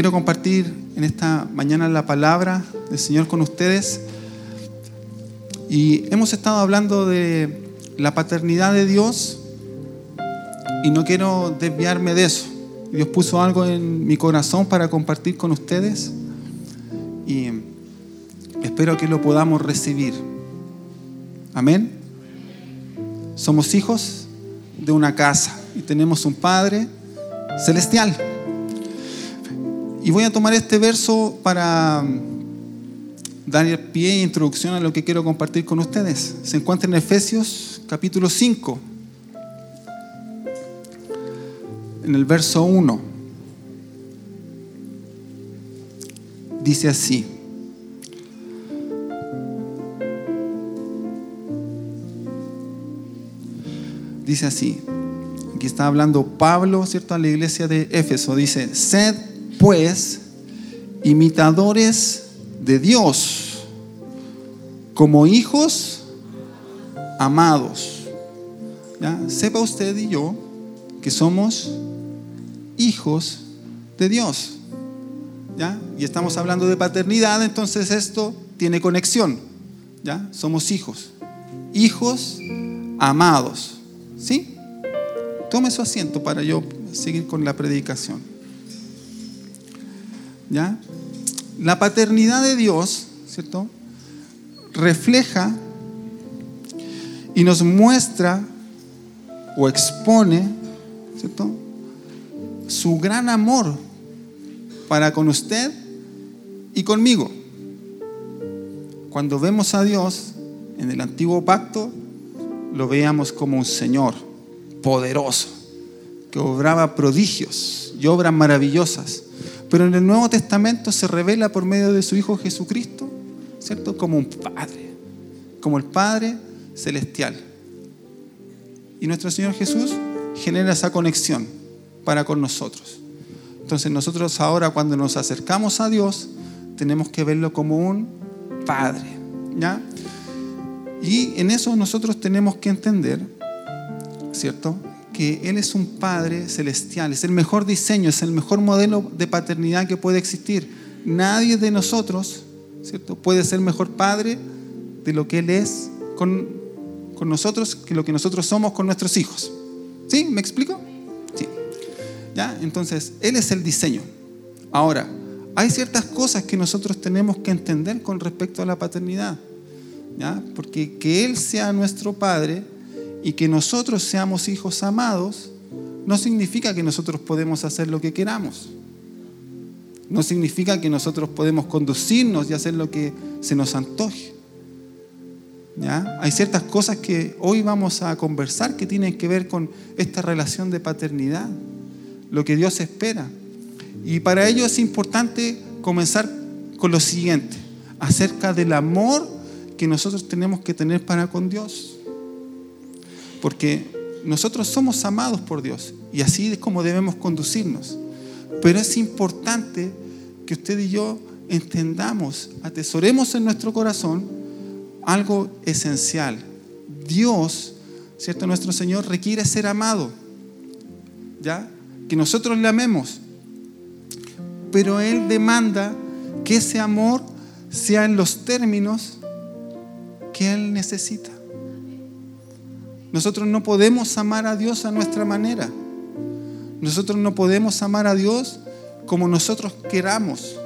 quiero compartir en esta mañana la palabra del Señor con ustedes. Y hemos estado hablando de la paternidad de Dios y no quiero desviarme de eso. Dios puso algo en mi corazón para compartir con ustedes y espero que lo podamos recibir. Amén. Somos hijos de una casa y tenemos un Padre celestial. Y voy a tomar este verso para dar pie e introducción a lo que quiero compartir con ustedes. Se encuentra en Efesios capítulo 5, en el verso 1. Dice así. Dice así. Aquí está hablando Pablo, ¿cierto? A la iglesia de Éfeso. Dice, sed pues imitadores de Dios como hijos amados. ¿Ya? Sepa usted y yo que somos hijos de Dios. ¿Ya? Y estamos hablando de paternidad, entonces esto tiene conexión. ¿Ya? Somos hijos. Hijos amados. ¿Sí? Tome su asiento para yo seguir con la predicación. ¿Ya? La paternidad de Dios, ¿cierto? Refleja y nos muestra o expone, ¿cierto? Su gran amor para con usted y conmigo. Cuando vemos a Dios en el antiguo pacto, lo veíamos como un Señor poderoso, que obraba prodigios y obras maravillosas. Pero en el Nuevo Testamento se revela por medio de su Hijo Jesucristo, ¿cierto? Como un Padre, como el Padre celestial. Y nuestro Señor Jesús genera esa conexión para con nosotros. Entonces nosotros ahora cuando nos acercamos a Dios, tenemos que verlo como un Padre, ¿ya? Y en eso nosotros tenemos que entender, ¿cierto? Él es un Padre celestial, es el mejor diseño, es el mejor modelo de paternidad que puede existir. Nadie de nosotros, ¿cierto? Puede ser mejor Padre de lo que Él es con, con nosotros que lo que nosotros somos con nuestros hijos. ¿Sí? ¿Me explico? Sí. ¿Ya? Entonces, Él es el diseño. Ahora, hay ciertas cosas que nosotros tenemos que entender con respecto a la paternidad. Porque que Él sea nuestro Padre y que nosotros seamos hijos amados, no significa que nosotros podemos hacer lo que queramos. No significa que nosotros podemos conducirnos y hacer lo que se nos antoje. ¿Ya? Hay ciertas cosas que hoy vamos a conversar que tienen que ver con esta relación de paternidad, lo que Dios espera. Y para ello es importante comenzar con lo siguiente, acerca del amor que nosotros tenemos que tener para con Dios. Porque nosotros somos amados por Dios y así es como debemos conducirnos. Pero es importante que usted y yo entendamos, atesoremos en nuestro corazón algo esencial. Dios, ¿cierto? Nuestro Señor requiere ser amado. ¿Ya? Que nosotros le amemos. Pero Él demanda que ese amor sea en los términos que Él necesita. Nosotros no podemos amar a Dios a nuestra manera. Nosotros no podemos amar a Dios como nosotros queramos,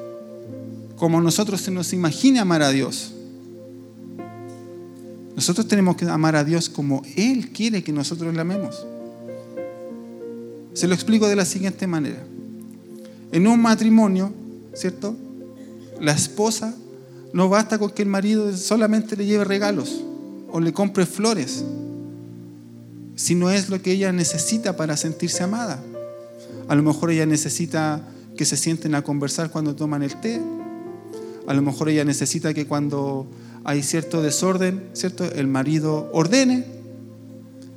como nosotros se nos imagine amar a Dios. Nosotros tenemos que amar a Dios como Él quiere que nosotros le amemos. Se lo explico de la siguiente manera. En un matrimonio, ¿cierto? La esposa no basta con que el marido solamente le lleve regalos o le compre flores, si no es lo que ella necesita para sentirse amada. A lo mejor ella necesita que se sienten a conversar cuando toman el té. A lo mejor ella necesita que cuando hay cierto desorden, ¿cierto? El marido ordene.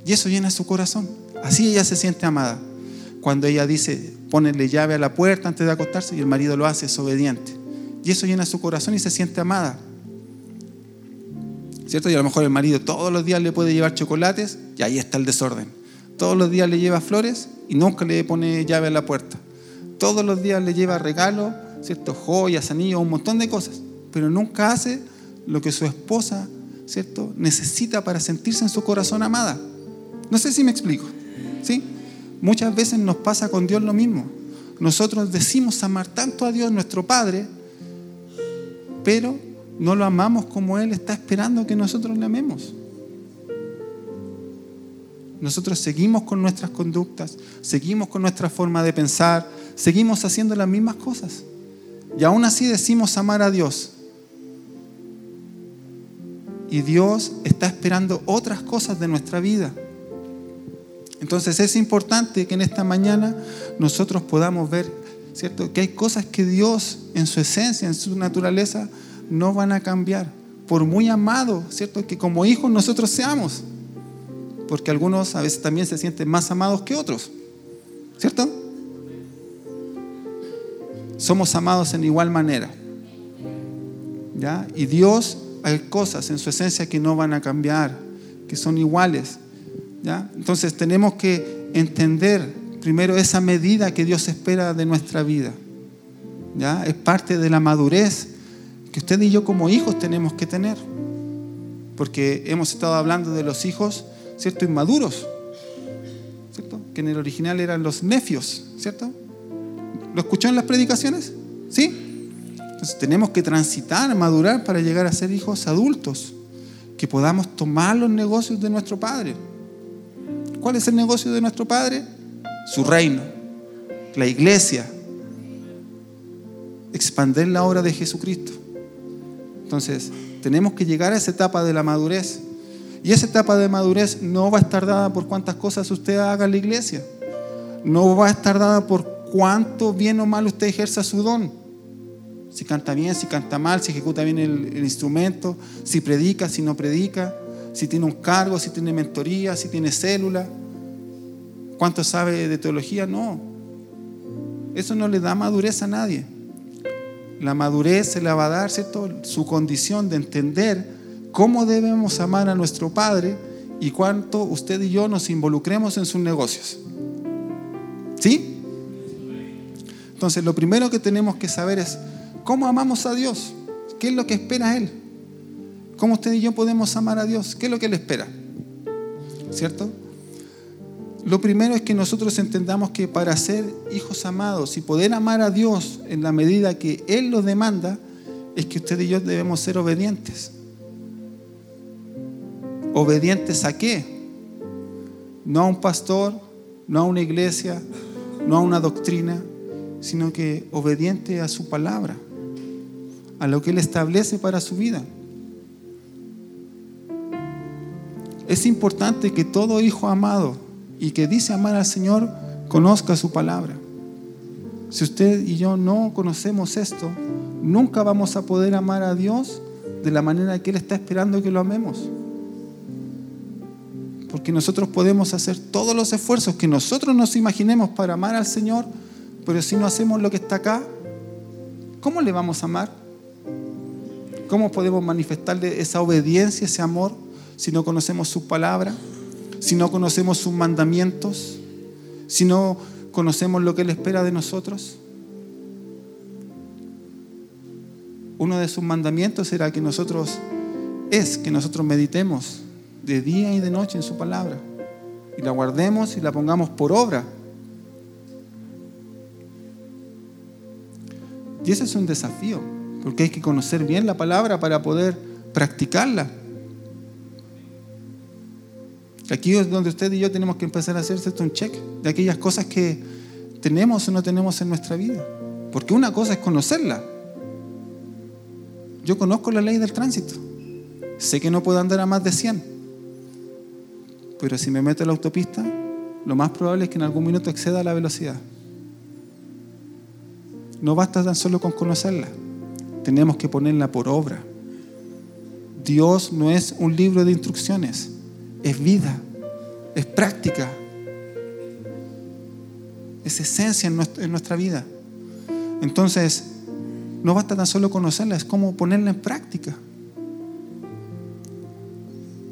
Y eso llena su corazón. Así ella se siente amada. Cuando ella dice, ponele llave a la puerta antes de acostarse y el marido lo hace, es obediente. Y eso llena su corazón y se siente amada. ¿Cierto? Y a lo mejor el marido todos los días le puede llevar chocolates y ahí está el desorden. Todos los días le lleva flores y nunca le pone llave a la puerta. todos los días le lleva regalos, ¿cierto? joyas, anillos, un montón de cosas, pero nunca hace lo que su esposa ¿cierto? necesita para sentirse en su corazón amada. No sé si me explico. ¿sí? Muchas veces nos pasa con Dios lo mismo. Nosotros decimos amar tanto a Dios, nuestro Padre, pero no lo amamos como Él está esperando que nosotros le amemos. Nosotros seguimos con nuestras conductas, seguimos con nuestra forma de pensar, seguimos haciendo las mismas cosas. Y aún así decimos amar a Dios. Y Dios está esperando otras cosas de nuestra vida. Entonces es importante que en esta mañana nosotros podamos ver, ¿cierto? Que hay cosas que Dios en su esencia, en su naturaleza, no van a cambiar. Por muy amado, ¿cierto? Que como hijos nosotros seamos. Porque algunos a veces también se sienten más amados que otros. ¿Cierto? Somos amados en igual manera. ¿Ya? Y Dios hay cosas en su esencia que no van a cambiar, que son iguales. ¿ya? Entonces tenemos que entender primero esa medida que Dios espera de nuestra vida. ¿ya? Es parte de la madurez usted y yo como hijos tenemos que tener. Porque hemos estado hablando de los hijos, ¿cierto? Inmaduros, ¿cierto? Que en el original eran los nefios, ¿cierto? ¿Lo escuchó en las predicaciones? ¿Sí? Entonces tenemos que transitar, madurar para llegar a ser hijos adultos, que podamos tomar los negocios de nuestro Padre. ¿Cuál es el negocio de nuestro Padre? Su reino, la iglesia, expander la obra de Jesucristo. Entonces, tenemos que llegar a esa etapa de la madurez. Y esa etapa de madurez no va a estar dada por cuántas cosas usted haga en la iglesia. No va a estar dada por cuánto bien o mal usted ejerza su don si canta bien, si canta mal, si ejecuta bien el, instrumento, si predica, si no predica, si tiene un cargo, si tiene mentoría, si tiene célula, cuánto sabe de teología, no. Eso no le da madurez a nadie. La madurez se la va a dar, ¿cierto? Su condición de entender cómo debemos amar a nuestro Padre y cuánto usted y yo nos involucremos en sus negocios. ¿Sí? Entonces, lo primero que tenemos que saber es ¿Cómo amamos a Dios? ¿Qué es lo que espera Él? ¿Cómo usted y yo podemos amar a Dios? ¿Qué es lo que Él espera? ¿Cierto? Lo primero es que nosotros entendamos que para ser hijos amados y poder amar a Dios en la medida que Él lo demanda, es que usted y yo debemos ser obedientes. ¿Obedientes a qué? No a un pastor, no a una iglesia, no a una doctrina, sino que obediente a su palabra a lo que Él establece para su vida. Es importante que todo hijo amado y que dice amar al Señor conozca su palabra. Si usted y yo no conocemos esto, nunca vamos a poder amar a Dios de la manera que Él está esperando que lo amemos. Porque nosotros podemos hacer todos los esfuerzos que nosotros nos imaginemos para amar al Señor, pero si no hacemos lo que está acá, ¿cómo le vamos a amar? ¿Cómo podemos manifestarle esa obediencia, ese amor, si no conocemos su palabra, si no conocemos sus mandamientos, si no conocemos lo que Él espera de nosotros? Uno de sus mandamientos será que nosotros, es que nosotros meditemos de día y de noche en su palabra y la guardemos y la pongamos por obra. Y ese es un desafío porque hay que conocer bien la palabra para poder practicarla. Aquí es donde usted y yo tenemos que empezar a hacerse un check de aquellas cosas que tenemos o no tenemos en nuestra vida. Porque una cosa es conocerla. Yo conozco la ley del tránsito. Sé que no puedo andar a más de 100. Pero si me meto en la autopista, lo más probable es que en algún minuto exceda la velocidad. No basta tan solo con conocerla tenemos que ponerla por obra. Dios no es un libro de instrucciones, es vida, es práctica, es esencia en nuestra, vida. Entonces, no basta tan solo conocerla, es como ponerla en práctica.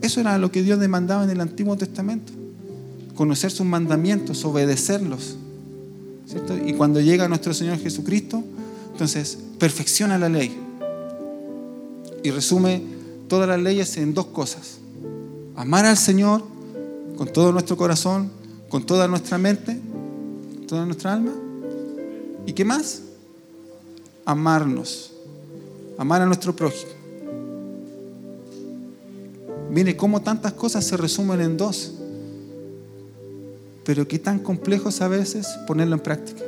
Eso era lo que Dios demandaba en el Antiguo Testamento. Conocer sus mandamientos, obedecerlos. Y cuando llega nuestro Señor Jesucristo, entonces perfecciona la ley. Y resume todas las leyes en dos cosas. Amar al Señor con todo nuestro corazón, con toda nuestra mente, toda nuestra alma. ¿Y qué más? Amarnos. Amar a nuestro prójimo. Mire cómo tantas cosas se resumen en dos. Pero qué tan complejo es a veces ponerlo en práctica.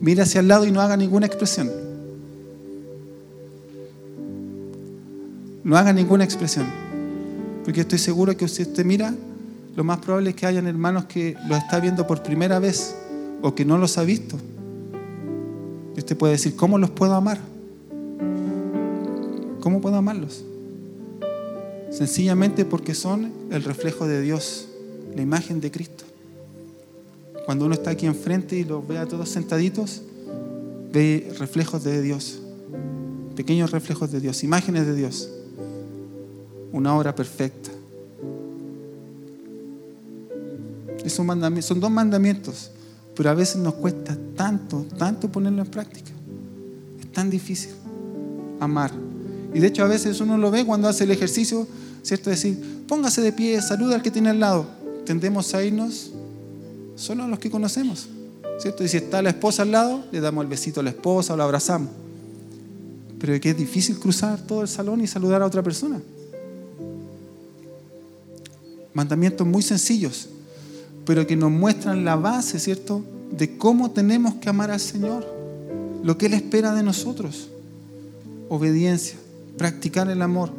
Mire hacia el lado y no haga ninguna expresión. No haga ninguna expresión. Porque estoy seguro que si usted mira, lo más probable es que hayan hermanos que lo está viendo por primera vez o que no los ha visto. Y usted puede decir, ¿cómo los puedo amar? ¿Cómo puedo amarlos? Sencillamente porque son el reflejo de Dios, la imagen de Cristo. Cuando uno está aquí enfrente y los ve a todos sentaditos, ve reflejos de Dios, pequeños reflejos de Dios, imágenes de Dios una obra perfecta. Son dos mandamientos, pero a veces nos cuesta tanto, tanto ponerlo en práctica. Es tan difícil amar. Y de hecho a veces uno lo ve cuando hace el ejercicio, ¿cierto? Decir, póngase de pie, saluda al que tiene al lado. Tendemos a irnos solo a los que conocemos, ¿cierto? Y si está la esposa al lado, le damos el besito a la esposa o la abrazamos. Pero es que es difícil cruzar todo el salón y saludar a otra persona mandamientos muy sencillos, pero que nos muestran la base, ¿cierto?, de cómo tenemos que amar al Señor, lo que Él espera de nosotros. Obediencia, practicar el amor.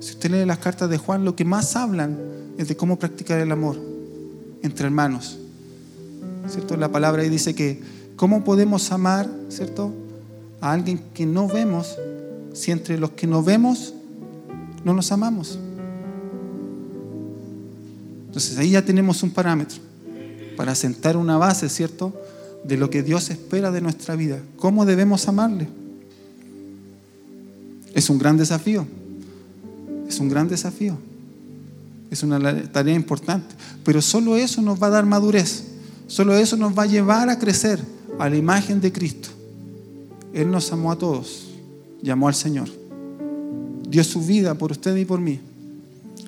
Si usted lee las cartas de Juan, lo que más hablan es de cómo practicar el amor entre hermanos. ¿Cierto? La palabra ahí dice que cómo podemos amar, ¿cierto? A alguien que no vemos si entre los que no vemos no nos amamos. Entonces ahí ya tenemos un parámetro para sentar una base, ¿cierto? De lo que Dios espera de nuestra vida. ¿Cómo debemos amarle? Es un gran desafío. Es un gran desafío. Es una tarea importante. Pero solo eso nos va a dar madurez. Solo eso nos va a llevar a crecer a la imagen de Cristo. Él nos amó a todos. Llamó al Señor. Dio su vida por usted y por mí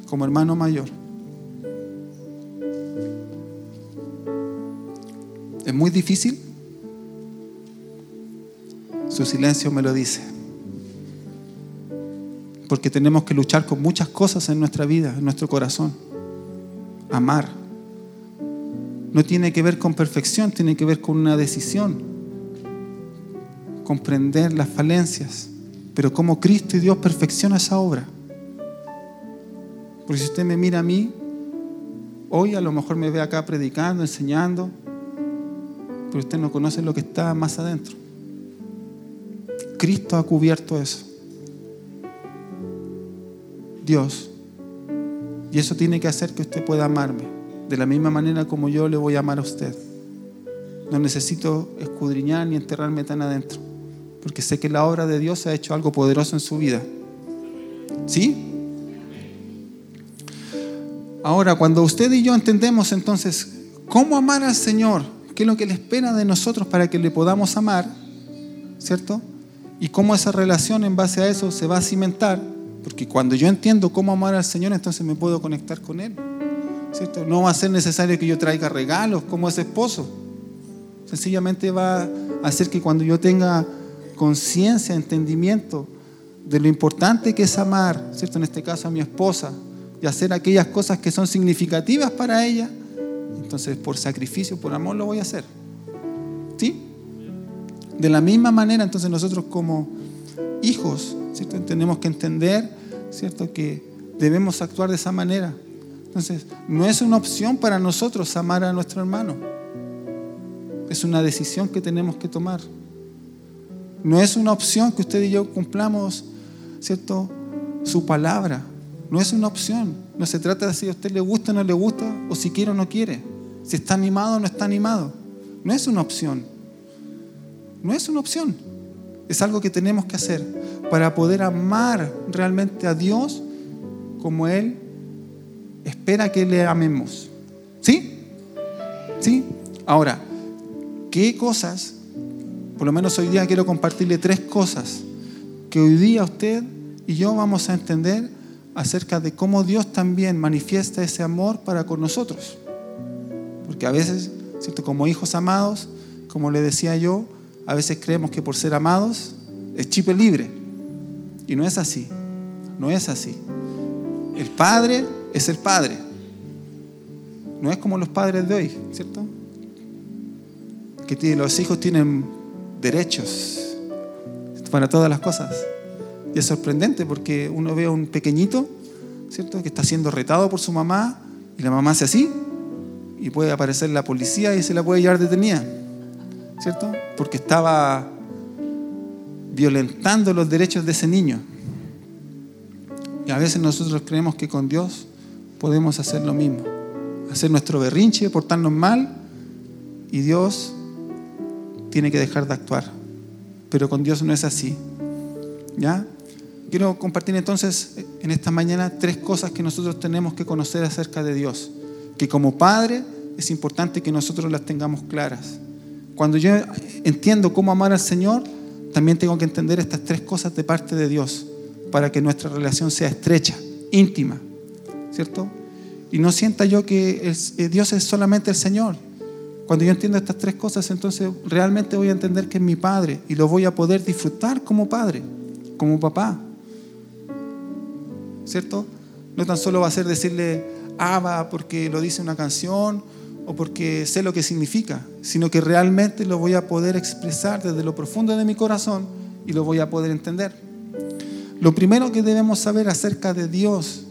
como hermano mayor. ¿Es muy difícil? Su silencio me lo dice. Porque tenemos que luchar con muchas cosas en nuestra vida, en nuestro corazón. Amar. No tiene que ver con perfección, tiene que ver con una decisión. Comprender las falencias. Pero cómo Cristo y Dios perfecciona esa obra. Porque si usted me mira a mí, hoy a lo mejor me ve acá predicando, enseñando, pero usted no conoce lo que está más adentro. Cristo ha cubierto eso. Dios. Y eso tiene que hacer que usted pueda amarme de la misma manera como yo le voy a amar a usted. No necesito escudriñar ni enterrarme tan adentro, porque sé que la obra de Dios ha hecho algo poderoso en su vida. ¿Sí? Ahora, cuando usted y yo entendemos entonces cómo amar al Señor, qué es lo que Él espera de nosotros para que le podamos amar, ¿cierto? Y cómo esa relación en base a eso se va a cimentar, porque cuando yo entiendo cómo amar al Señor, entonces me puedo conectar con Él, ¿cierto? No va a ser necesario que yo traiga regalos como ese esposo, sencillamente va a hacer que cuando yo tenga conciencia, entendimiento de lo importante que es amar, ¿cierto? En este caso a mi esposa, y hacer aquellas cosas que son significativas para ella, entonces, por sacrificio, por amor, lo voy a hacer. ¿Sí? De la misma manera, entonces nosotros como hijos, ¿cierto? tenemos que entender, ¿cierto? Que debemos actuar de esa manera. Entonces, no es una opción para nosotros amar a nuestro hermano. Es una decisión que tenemos que tomar. No es una opción que usted y yo cumplamos, ¿cierto? Su palabra. No es una opción. No se trata de si a usted le gusta o no le gusta, o si quiere o no quiere si está animado o no está animado. No es una opción. No es una opción. Es algo que tenemos que hacer para poder amar realmente a Dios como Él espera que le amemos. ¿Sí? ¿Sí? Ahora, ¿qué cosas? Por lo menos hoy día quiero compartirle tres cosas que hoy día usted y yo vamos a entender acerca de cómo Dios también manifiesta ese amor para con nosotros. Porque a veces, ¿cierto? como hijos amados, como le decía yo, a veces creemos que por ser amados es chip libre. Y no es así. No es así. El Padre es el Padre. No es como los padres de hoy, ¿cierto? Que los hijos tienen derechos para todas las cosas. Y es sorprendente porque uno ve a un pequeñito, ¿cierto? Que está siendo retado por su mamá y la mamá hace así y puede aparecer la policía y se la puede llevar detenida, ¿cierto? Porque estaba violentando los derechos de ese niño. Y a veces nosotros creemos que con Dios podemos hacer lo mismo. Hacer nuestro berrinche, portarnos mal y Dios tiene que dejar de actuar. Pero con Dios no es así. ¿Ya? Quiero compartir entonces en esta mañana tres cosas que nosotros tenemos que conocer acerca de Dios, que como padre es importante que nosotros las tengamos claras. Cuando yo entiendo cómo amar al Señor, también tengo que entender estas tres cosas de parte de Dios para que nuestra relación sea estrecha, íntima, ¿cierto? Y no sienta yo que eh, Dios es solamente el Señor. Cuando yo entiendo estas tres cosas, entonces realmente voy a entender que es mi Padre y lo voy a poder disfrutar como Padre, como papá. ¿Cierto? No tan solo va a ser decirle Abba porque lo dice una canción o porque sé lo que significa, sino que realmente lo voy a poder expresar desde lo profundo de mi corazón y lo voy a poder entender. Lo primero que debemos saber acerca de Dios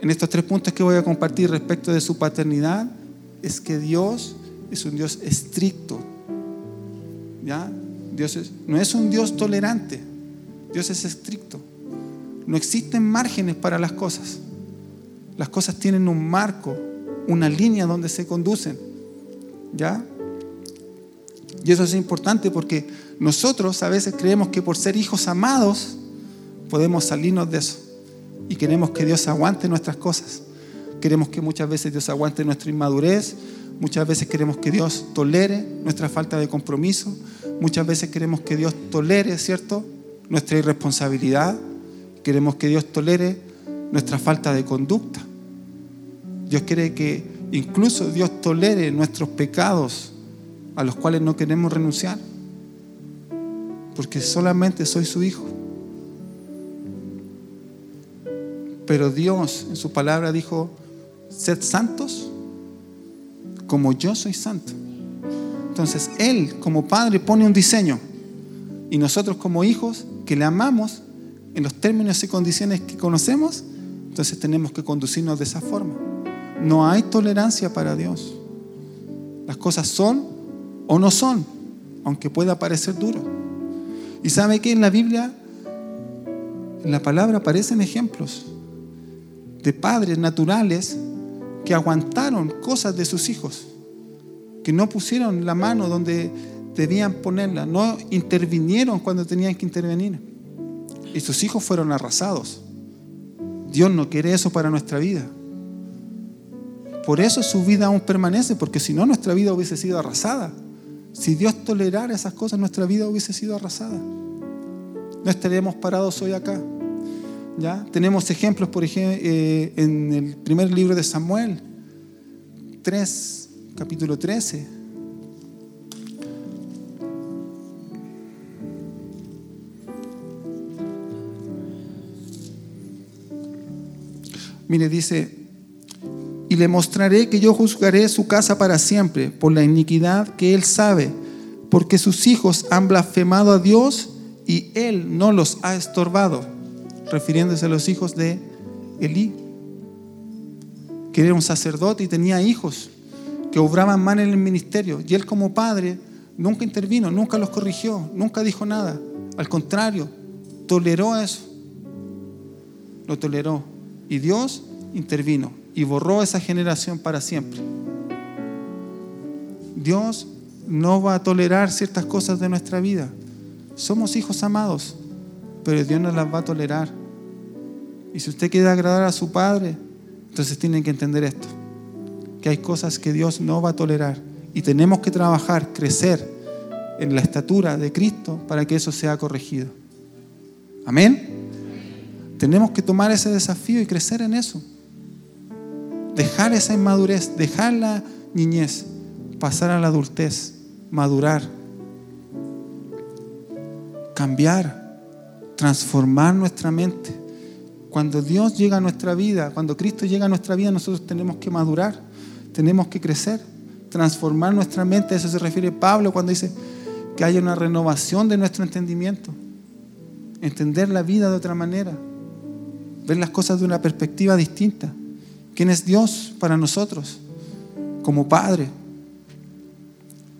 en estos tres puntos que voy a compartir respecto de su paternidad es que Dios es un Dios estricto. ¿Ya? Dios no es un Dios tolerante, Dios es estricto. No existen márgenes para las cosas. Las cosas tienen un marco, una línea donde se conducen. ¿Ya? Y eso es importante porque nosotros a veces creemos que por ser hijos amados podemos salirnos de eso. Y queremos que Dios aguante nuestras cosas. Queremos que muchas veces Dios aguante nuestra inmadurez. Muchas veces queremos que Dios tolere nuestra falta de compromiso. Muchas veces queremos que Dios tolere, ¿cierto? Nuestra irresponsabilidad. Queremos que Dios tolere nuestra falta de conducta. Dios quiere que incluso Dios tolere nuestros pecados a los cuales no queremos renunciar. Porque solamente soy su hijo. Pero Dios en su palabra dijo, sed santos como yo soy santo. Entonces Él como padre pone un diseño y nosotros como hijos que le amamos en los términos y condiciones que conocemos, entonces tenemos que conducirnos de esa forma. No hay tolerancia para Dios. Las cosas son o no son, aunque pueda parecer duro. Y sabe que en la Biblia, en la palabra aparecen ejemplos de padres naturales que aguantaron cosas de sus hijos, que no pusieron la mano donde debían ponerla, no intervinieron cuando tenían que intervenir y sus hijos fueron arrasados. Dios no quiere eso para nuestra vida. Por eso su vida aún permanece, porque si no nuestra vida hubiese sido arrasada. Si Dios tolerara esas cosas, nuestra vida hubiese sido arrasada. No estaríamos parados hoy acá. ¿Ya? Tenemos ejemplos, por ejemplo, eh, en el primer libro de Samuel, 3, capítulo 13. Mire, dice, y le mostraré que yo juzgaré su casa para siempre por la iniquidad que él sabe, porque sus hijos han blasfemado a Dios y él no los ha estorbado, refiriéndose a los hijos de Elí, que era un sacerdote y tenía hijos que obraban mal en el ministerio, y él como padre nunca intervino, nunca los corrigió, nunca dijo nada, al contrario, toleró eso, lo toleró. Y Dios intervino y borró esa generación para siempre. Dios no va a tolerar ciertas cosas de nuestra vida. Somos hijos amados, pero Dios no las va a tolerar. Y si usted quiere agradar a su Padre, entonces tiene que entender esto, que hay cosas que Dios no va a tolerar y tenemos que trabajar, crecer en la estatura de Cristo para que eso sea corregido. Amén. Tenemos que tomar ese desafío y crecer en eso. Dejar esa inmadurez, dejar la niñez, pasar a la adultez, madurar, cambiar, transformar nuestra mente. Cuando Dios llega a nuestra vida, cuando Cristo llega a nuestra vida, nosotros tenemos que madurar, tenemos que crecer, transformar nuestra mente. A eso se refiere Pablo cuando dice que haya una renovación de nuestro entendimiento. Entender la vida de otra manera, ver las cosas de una perspectiva distinta. ¿Quién es Dios para nosotros? Como Padre.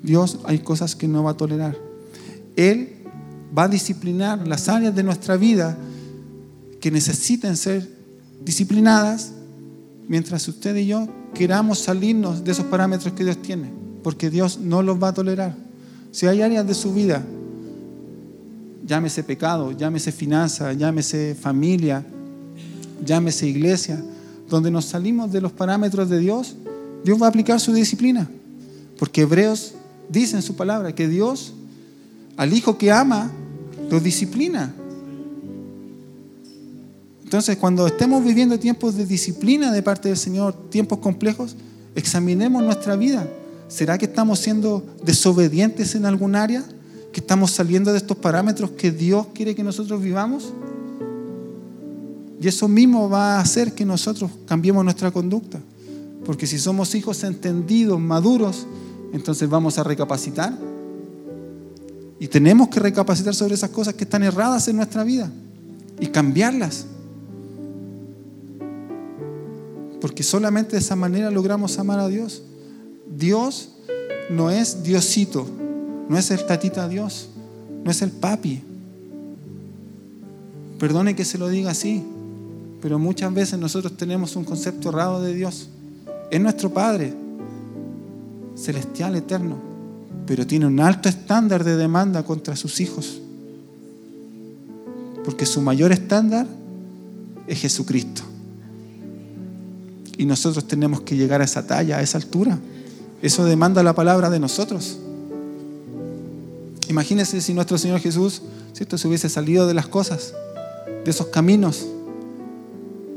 Dios hay cosas que no va a tolerar. Él va a disciplinar las áreas de nuestra vida que necesiten ser disciplinadas mientras usted y yo queramos salirnos de esos parámetros que Dios tiene, porque Dios no los va a tolerar. Si hay áreas de su vida, llámese pecado, llámese finanza, llámese familia, llámese iglesia, donde nos salimos de los parámetros de Dios, Dios va a aplicar su disciplina. Porque Hebreos dice en su palabra que Dios al hijo que ama lo disciplina. Entonces, cuando estemos viviendo tiempos de disciplina de parte del Señor, tiempos complejos, examinemos nuestra vida. ¿Será que estamos siendo desobedientes en algún área? ¿Que estamos saliendo de estos parámetros que Dios quiere que nosotros vivamos? Y eso mismo va a hacer que nosotros cambiemos nuestra conducta. Porque si somos hijos entendidos, maduros, entonces vamos a recapacitar. Y tenemos que recapacitar sobre esas cosas que están erradas en nuestra vida y cambiarlas. Porque solamente de esa manera logramos amar a Dios. Dios no es Diosito, no es el tatita Dios, no es el papi. Perdone que se lo diga así, pero muchas veces nosotros tenemos un concepto errado de Dios. Es nuestro Padre, celestial, eterno, pero tiene un alto estándar de demanda contra sus hijos. Porque su mayor estándar es Jesucristo. Y nosotros tenemos que llegar a esa talla, a esa altura. Eso demanda la palabra de nosotros. Imagínense si nuestro Señor Jesús ¿cierto? se hubiese salido de las cosas, de esos caminos,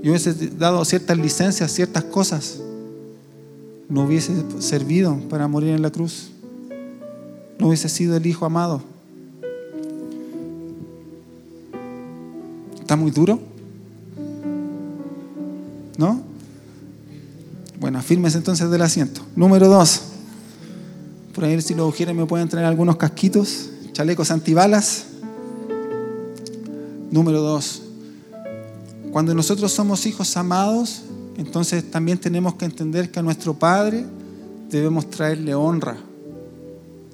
y hubiese dado ciertas licencias, ciertas cosas, no hubiese servido para morir en la cruz. No hubiese sido el Hijo amado. ¿Está muy duro? ¿No? Bueno, afírmese entonces del asiento. Número dos. Por ahí si lo quieren me pueden traer algunos casquitos, chalecos antibalas. Número dos. Cuando nosotros somos hijos amados, entonces también tenemos que entender que a nuestro Padre debemos traerle honra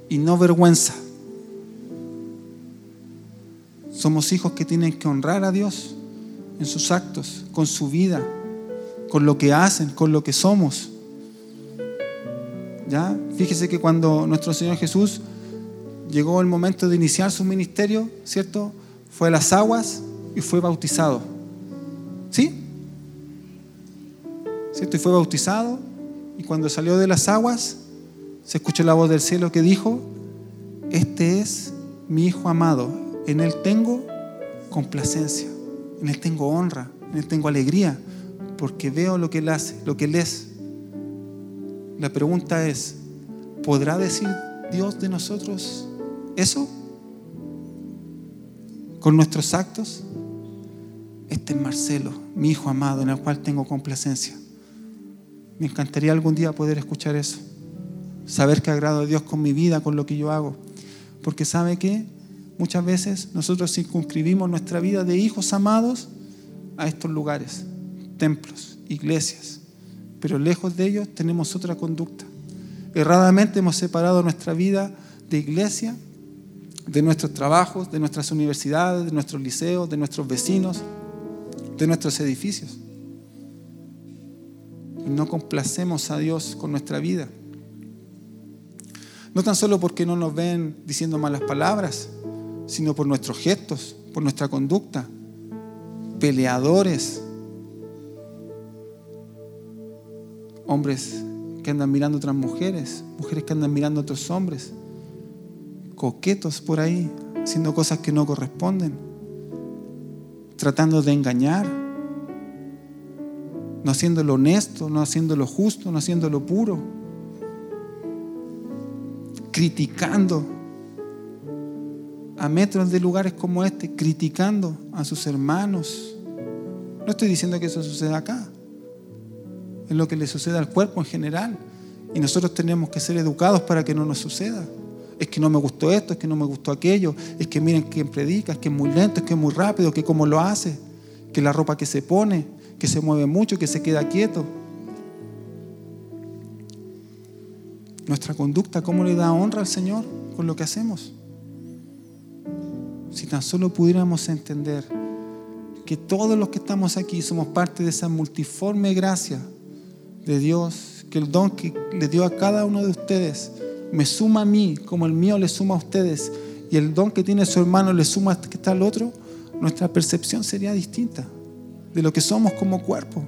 y no vergüenza. Somos hijos que tienen que honrar a Dios en sus actos, con su vida, con lo que hacen, con lo que somos. ¿Ya? Fíjese que cuando nuestro Señor Jesús llegó el momento de iniciar su ministerio, ¿cierto? Fue a las aguas y fue bautizado. ¿Sí? ¿Cierto? Y fue bautizado y cuando salió de las aguas se escuchó la voz del cielo que dijo, este es mi Hijo amado, en Él tengo complacencia, en Él tengo honra, en Él tengo alegría porque veo lo que Él hace, lo que Él es. La pregunta es, ¿podrá decir Dios de nosotros eso? ¿Con nuestros actos? Este es Marcelo, mi hijo amado, en el cual tengo complacencia. Me encantaría algún día poder escuchar eso. Saber que agrado a Dios con mi vida, con lo que yo hago. Porque sabe que muchas veces nosotros circunscribimos nuestra vida de hijos amados a estos lugares templos, iglesias, pero lejos de ellos tenemos otra conducta. Erradamente hemos separado nuestra vida de iglesia, de nuestros trabajos, de nuestras universidades, de nuestros liceos, de nuestros vecinos, de nuestros edificios. Y no complacemos a Dios con nuestra vida. No tan solo porque no nos ven diciendo malas palabras, sino por nuestros gestos, por nuestra conducta. Peleadores, hombres que andan mirando otras mujeres, mujeres que andan mirando a otros hombres, coquetos por ahí, haciendo cosas que no corresponden, tratando de engañar, no haciendo lo honesto, no haciendo lo justo, no haciendo lo puro, criticando a metros de lugares como este, criticando a sus hermanos. No estoy diciendo que eso suceda acá, es lo que le sucede al cuerpo en general. Y nosotros tenemos que ser educados para que no nos suceda. Es que no me gustó esto, es que no me gustó aquello, es que miren quién predica, es que es muy lento, es que es muy rápido, que cómo lo hace, que la ropa que se pone, que se mueve mucho, que se queda quieto. Nuestra conducta, ¿cómo le da honra al Señor con lo que hacemos? Si tan solo pudiéramos entender que todos los que estamos aquí somos parte de esa multiforme gracia de Dios, que el don que le dio a cada uno de ustedes me suma a mí como el mío le suma a ustedes y el don que tiene su hermano le suma que está al otro, nuestra percepción sería distinta de lo que somos como cuerpo,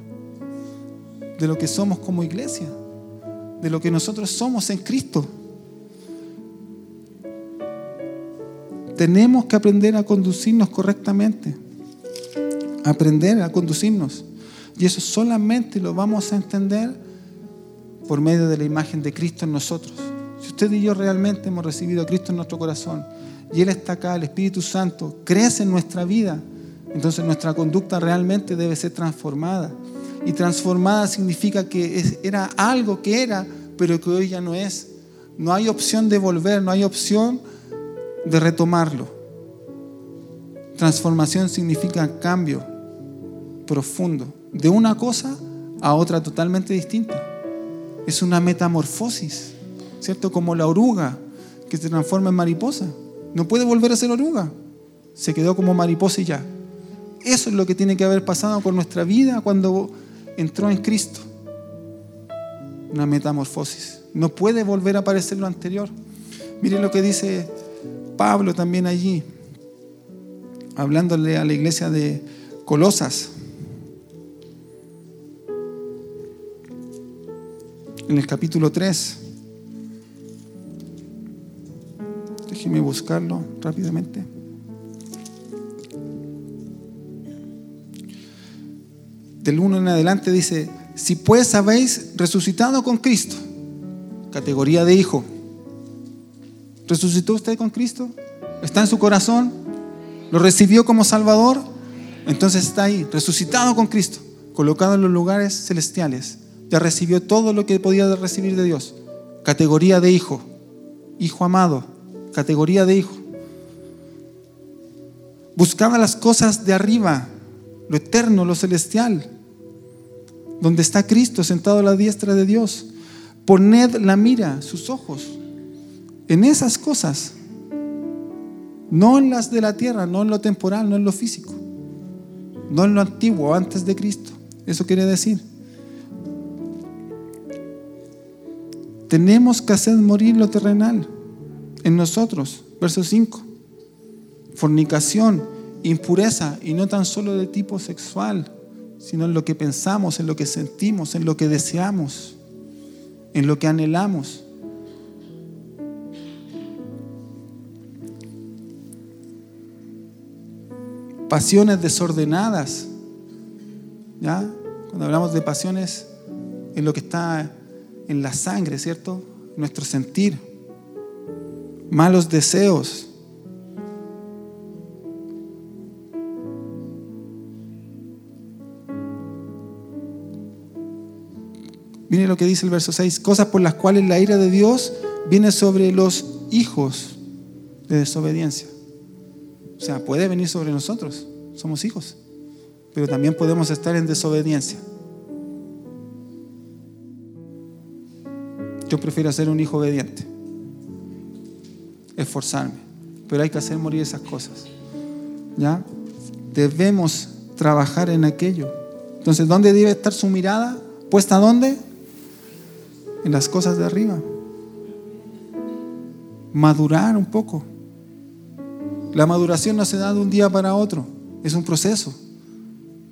de lo que somos como iglesia, de lo que nosotros somos en Cristo. Tenemos que aprender a conducirnos correctamente, aprender a conducirnos. Y eso solamente lo vamos a entender por medio de la imagen de Cristo en nosotros. Si usted y yo realmente hemos recibido a Cristo en nuestro corazón y Él está acá, el Espíritu Santo crece en nuestra vida, entonces nuestra conducta realmente debe ser transformada. Y transformada significa que era algo que era, pero que hoy ya no es. No hay opción de volver, no hay opción de retomarlo. Transformación significa cambio profundo de una cosa a otra totalmente distinta. Es una metamorfosis, ¿cierto? Como la oruga que se transforma en mariposa. No puede volver a ser oruga. Se quedó como mariposa y ya. Eso es lo que tiene que haber pasado con nuestra vida cuando entró en Cristo. Una metamorfosis. No puede volver a aparecer lo anterior. Miren lo que dice Pablo también allí, hablándole a la iglesia de Colosas. en el capítulo 3. Déjeme buscarlo rápidamente. Del 1 en adelante dice, si pues habéis resucitado con Cristo, categoría de hijo, ¿resucitó usted con Cristo? ¿Está en su corazón? ¿Lo recibió como Salvador? Entonces está ahí, resucitado con Cristo, colocado en los lugares celestiales ya recibió todo lo que podía recibir de Dios. Categoría de hijo, hijo amado, categoría de hijo. Buscaba las cosas de arriba, lo eterno, lo celestial, donde está Cristo sentado a la diestra de Dios. Poned la mira, sus ojos, en esas cosas, no en las de la tierra, no en lo temporal, no en lo físico, no en lo antiguo, antes de Cristo. Eso quiere decir Tenemos que hacer morir lo terrenal en nosotros. Verso 5. Fornicación, impureza, y no tan solo de tipo sexual, sino en lo que pensamos, en lo que sentimos, en lo que deseamos, en lo que anhelamos. Pasiones desordenadas. ¿Ya? Cuando hablamos de pasiones, en lo que está en la sangre, ¿cierto? Nuestro sentir, malos deseos. Mire lo que dice el verso 6, cosas por las cuales la ira de Dios viene sobre los hijos de desobediencia. O sea, puede venir sobre nosotros, somos hijos, pero también podemos estar en desobediencia. Yo prefiero ser un hijo obediente, esforzarme, pero hay que hacer morir esas cosas. ¿Ya? Debemos trabajar en aquello. Entonces, ¿dónde debe estar su mirada? ¿Puesta dónde? En las cosas de arriba. Madurar un poco. La maduración no se da de un día para otro, es un proceso.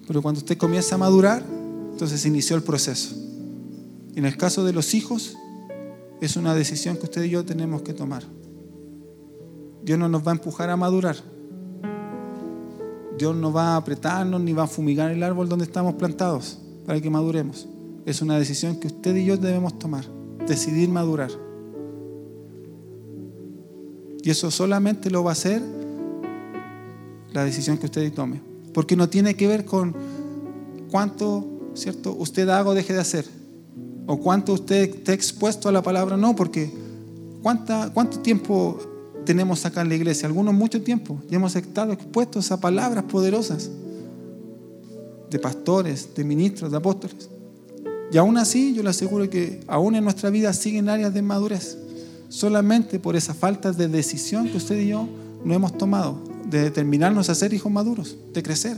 Pero cuando usted comienza a madurar, entonces inició el proceso. En el caso de los hijos, es una decisión que usted y yo tenemos que tomar. Dios no nos va a empujar a madurar. Dios no va a apretarnos ni va a fumigar el árbol donde estamos plantados para que maduremos. Es una decisión que usted y yo debemos tomar. Decidir madurar. Y eso solamente lo va a hacer la decisión que usted tome. Porque no tiene que ver con cuánto, ¿cierto? Usted haga o deje de hacer. O cuánto usted esté expuesto a la palabra. No, porque ¿cuánta, ¿cuánto tiempo tenemos acá en la iglesia? Algunos mucho tiempo. Y hemos estado expuestos a palabras poderosas de pastores, de ministros, de apóstoles. Y aún así, yo le aseguro que aún en nuestra vida siguen áreas de madurez. Solamente por esa falta de decisión que usted y yo no hemos tomado, de determinarnos a ser hijos maduros, de crecer.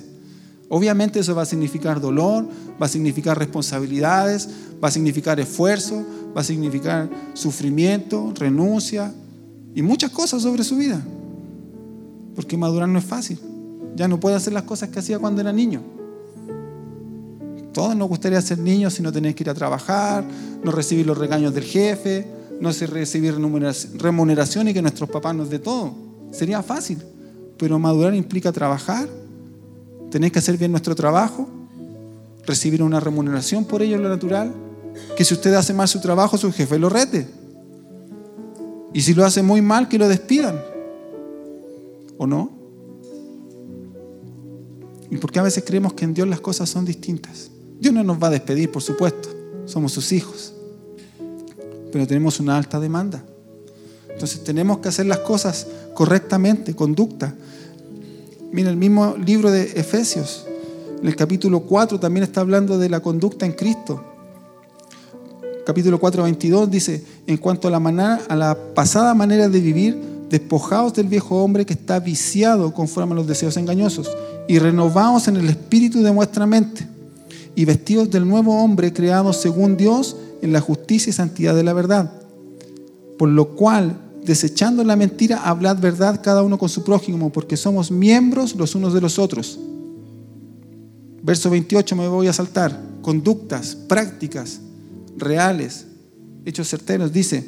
Obviamente eso va a significar dolor, va a significar responsabilidades, va a significar esfuerzo, va a significar sufrimiento, renuncia y muchas cosas sobre su vida. Porque madurar no es fácil. Ya no puede hacer las cosas que hacía cuando era niño. Todos nos gustaría ser niños si no tenéis que ir a trabajar, no recibir los regaños del jefe, no recibir remuneración y que nuestros papás nos dé todo. Sería fácil, pero madurar implica trabajar, tenéis que hacer bien nuestro trabajo, recibir una remuneración por ello, lo natural, que si usted hace mal su trabajo, su jefe lo rete. Y si lo hace muy mal, que lo despidan. ¿O no? ¿Y por qué a veces creemos que en Dios las cosas son distintas? Dios no nos va a despedir, por supuesto. Somos sus hijos. Pero tenemos una alta demanda. Entonces tenemos que hacer las cosas correctamente, conducta. Mira, el mismo libro de Efesios, en el capítulo 4 también está hablando de la conducta en Cristo. Capítulo 4, 22 dice, en cuanto a la, manera, a la pasada manera de vivir, despojaos del viejo hombre que está viciado conforme a los deseos engañosos y renovaos en el espíritu de vuestra mente y vestidos del nuevo hombre creado según Dios en la justicia y santidad de la verdad. Por lo cual, desechando la mentira, hablad verdad cada uno con su prójimo, porque somos miembros los unos de los otros. Verso 28 me voy a saltar. Conductas, prácticas, reales, hechos certeros. Dice,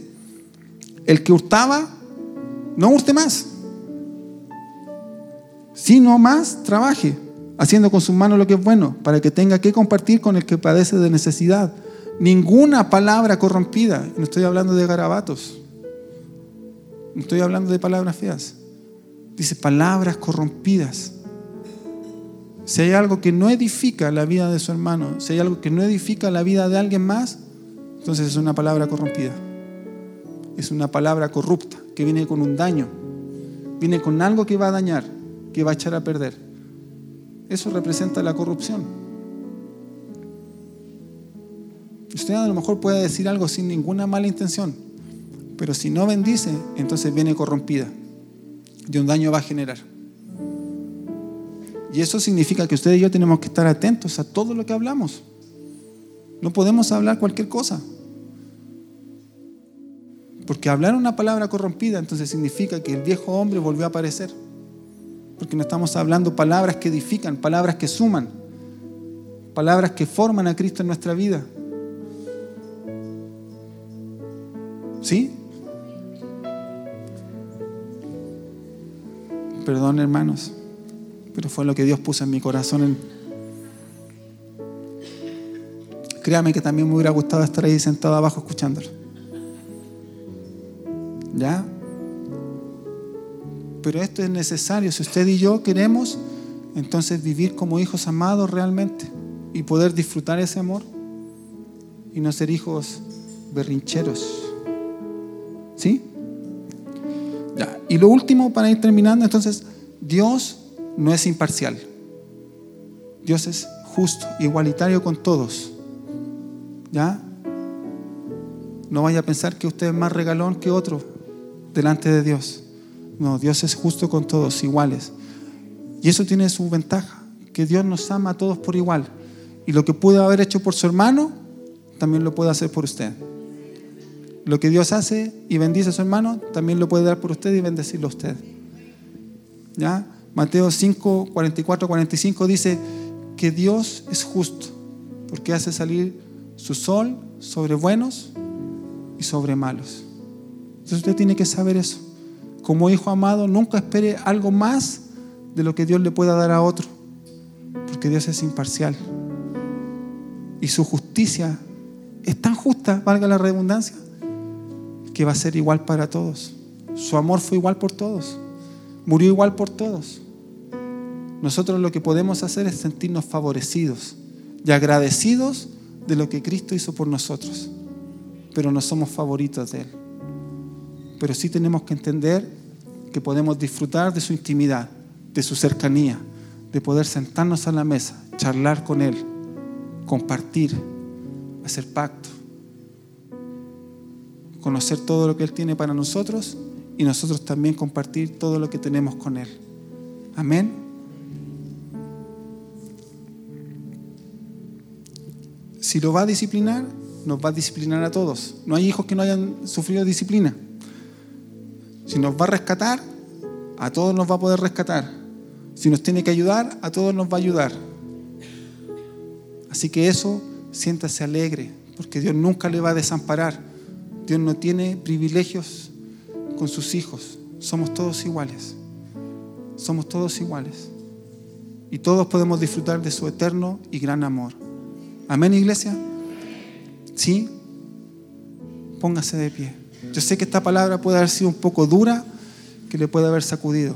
el que hurtaba, no hurte más, sino más trabaje haciendo con sus manos lo que es bueno, para que tenga que compartir con el que padece de necesidad. Ninguna palabra corrompida, no estoy hablando de garabatos, no estoy hablando de palabras feas, dice palabras corrompidas. Si hay algo que no edifica la vida de su hermano, si hay algo que no edifica la vida de alguien más, entonces es una palabra corrompida. Es una palabra corrupta, que viene con un daño, viene con algo que va a dañar, que va a echar a perder. Eso representa la corrupción. Usted a lo mejor puede decir algo sin ninguna mala intención, pero si no bendice, entonces viene corrompida y un daño va a generar. Y eso significa que usted y yo tenemos que estar atentos a todo lo que hablamos. No podemos hablar cualquier cosa. Porque hablar una palabra corrompida entonces significa que el viejo hombre volvió a aparecer porque no estamos hablando palabras que edifican, palabras que suman, palabras que forman a Cristo en nuestra vida. ¿Sí? Perdón, hermanos, pero fue lo que Dios puso en mi corazón. Créame que también me hubiera gustado estar ahí sentado abajo escuchándolo. ¿Ya? pero esto es necesario. Si usted y yo queremos, entonces vivir como hijos amados realmente y poder disfrutar ese amor y no ser hijos berrincheros. ¿Sí? Ya. Y lo último para ir terminando, entonces, Dios no es imparcial. Dios es justo, igualitario con todos. ¿Ya? No vaya a pensar que usted es más regalón que otro delante de Dios. No, Dios es justo con todos, iguales. Y eso tiene su ventaja, que Dios nos ama a todos por igual. Y lo que pudo haber hecho por su hermano, también lo puede hacer por usted. Lo que Dios hace y bendice a su hermano, también lo puede dar por usted y bendecirlo a usted. ¿Ya? Mateo 5, 44, 45 dice que Dios es justo, porque hace salir su sol sobre buenos y sobre malos. Entonces usted tiene que saber eso. Como hijo amado, nunca espere algo más de lo que Dios le pueda dar a otro, porque Dios es imparcial. Y su justicia es tan justa, valga la redundancia, que va a ser igual para todos. Su amor fue igual por todos, murió igual por todos. Nosotros lo que podemos hacer es sentirnos favorecidos y agradecidos de lo que Cristo hizo por nosotros, pero no somos favoritos de Él. Pero sí tenemos que entender que podemos disfrutar de su intimidad, de su cercanía, de poder sentarnos a la mesa, charlar con Él, compartir, hacer pacto, conocer todo lo que Él tiene para nosotros y nosotros también compartir todo lo que tenemos con Él. Amén. Si lo va a disciplinar, nos va a disciplinar a todos. No hay hijos que no hayan sufrido disciplina. Si nos va a rescatar, a todos nos va a poder rescatar. Si nos tiene que ayudar, a todos nos va a ayudar. Así que eso, siéntase alegre, porque Dios nunca le va a desamparar. Dios no tiene privilegios con sus hijos. Somos todos iguales. Somos todos iguales. Y todos podemos disfrutar de su eterno y gran amor. Amén, iglesia. ¿Sí? Póngase de pie. Yo sé que esta palabra puede haber sido un poco dura, que le puede haber sacudido,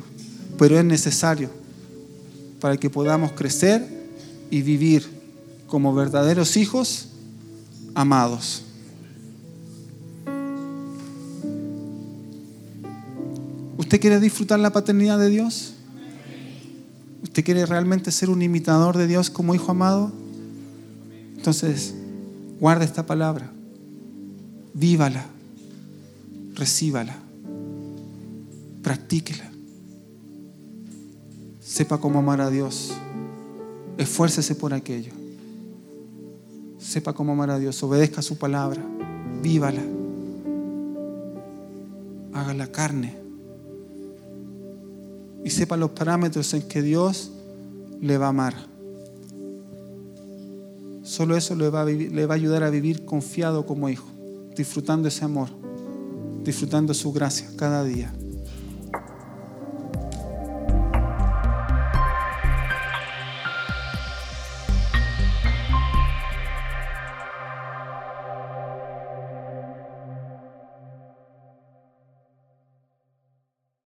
pero es necesario para que podamos crecer y vivir como verdaderos hijos amados. ¿Usted quiere disfrutar la paternidad de Dios? ¿Usted quiere realmente ser un imitador de Dios como hijo amado? Entonces, guarda esta palabra, vívala, recíbala, practíquela. Sepa cómo amar a Dios. Esfuércese por aquello. Sepa cómo amar a Dios. Obedezca su palabra. Vívala. Haga la carne. Y sepa los parámetros en que Dios le va a amar. Solo eso le va, a le va a ayudar a vivir confiado como hijo, disfrutando ese amor, disfrutando su gracia cada día.